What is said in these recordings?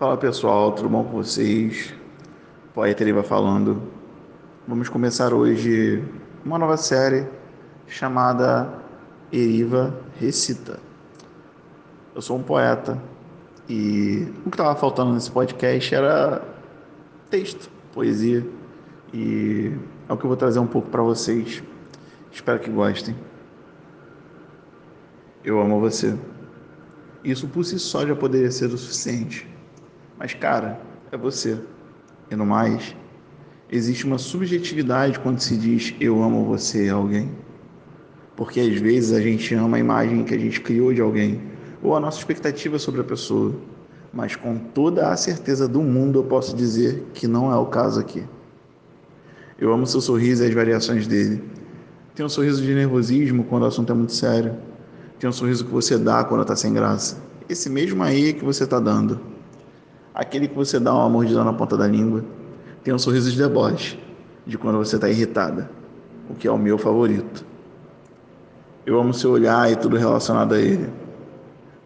Fala pessoal, tudo bom com vocês? Poeta Eriva falando. Vamos começar hoje uma nova série chamada Eriva Recita. Eu sou um poeta e o que estava faltando nesse podcast era texto, poesia e é o que eu vou trazer um pouco para vocês. Espero que gostem. Eu amo você. Isso por si só já poderia ser o suficiente. Mas, cara, é você. E no mais, existe uma subjetividade quando se diz eu amo você alguém. Porque às vezes a gente ama a imagem que a gente criou de alguém, ou a nossa expectativa sobre a pessoa. Mas com toda a certeza do mundo eu posso dizer que não é o caso aqui. Eu amo seu sorriso e as variações dele. Tem um sorriso de nervosismo quando o assunto é muito sério. Tem um sorriso que você dá quando está sem graça. Esse mesmo aí que você está dando aquele que você dá uma mordida na ponta da língua, tem um sorriso de deboche, de quando você está irritada, o que é o meu favorito. Eu amo seu olhar e tudo relacionado a ele.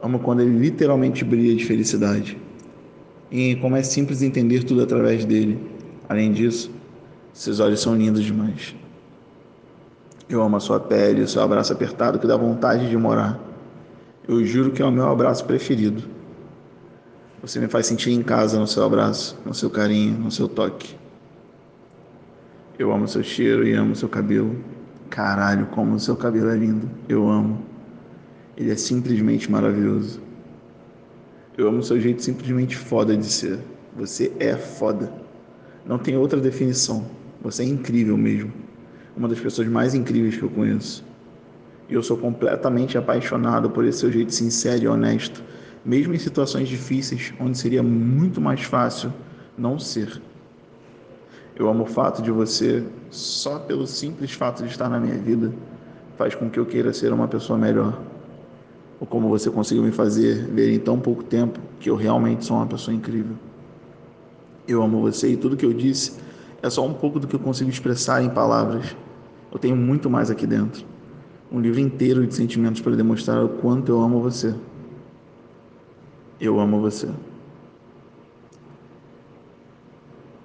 Amo quando ele literalmente brilha de felicidade. E como é simples entender tudo através dele. Além disso, seus olhos são lindos demais. Eu amo a sua pele, o seu abraço apertado que dá vontade de morar. Eu juro que é o meu abraço preferido. Você me faz sentir em casa no seu abraço, no seu carinho, no seu toque. Eu amo seu cheiro e amo seu cabelo. Caralho, como o seu cabelo é lindo. Eu amo. Ele é simplesmente maravilhoso. Eu amo seu jeito simplesmente foda de ser. Você é foda. Não tem outra definição. Você é incrível mesmo. Uma das pessoas mais incríveis que eu conheço. E eu sou completamente apaixonado por esse seu jeito sincero e honesto mesmo em situações difíceis, onde seria muito mais fácil não ser. Eu amo o fato de você, só pelo simples fato de estar na minha vida, faz com que eu queira ser uma pessoa melhor. Ou como você conseguiu me fazer ver em tão pouco tempo que eu realmente sou uma pessoa incrível. Eu amo você e tudo que eu disse é só um pouco do que eu consigo expressar em palavras. Eu tenho muito mais aqui dentro. Um livro inteiro de sentimentos para demonstrar o quanto eu amo você. Eu amo você.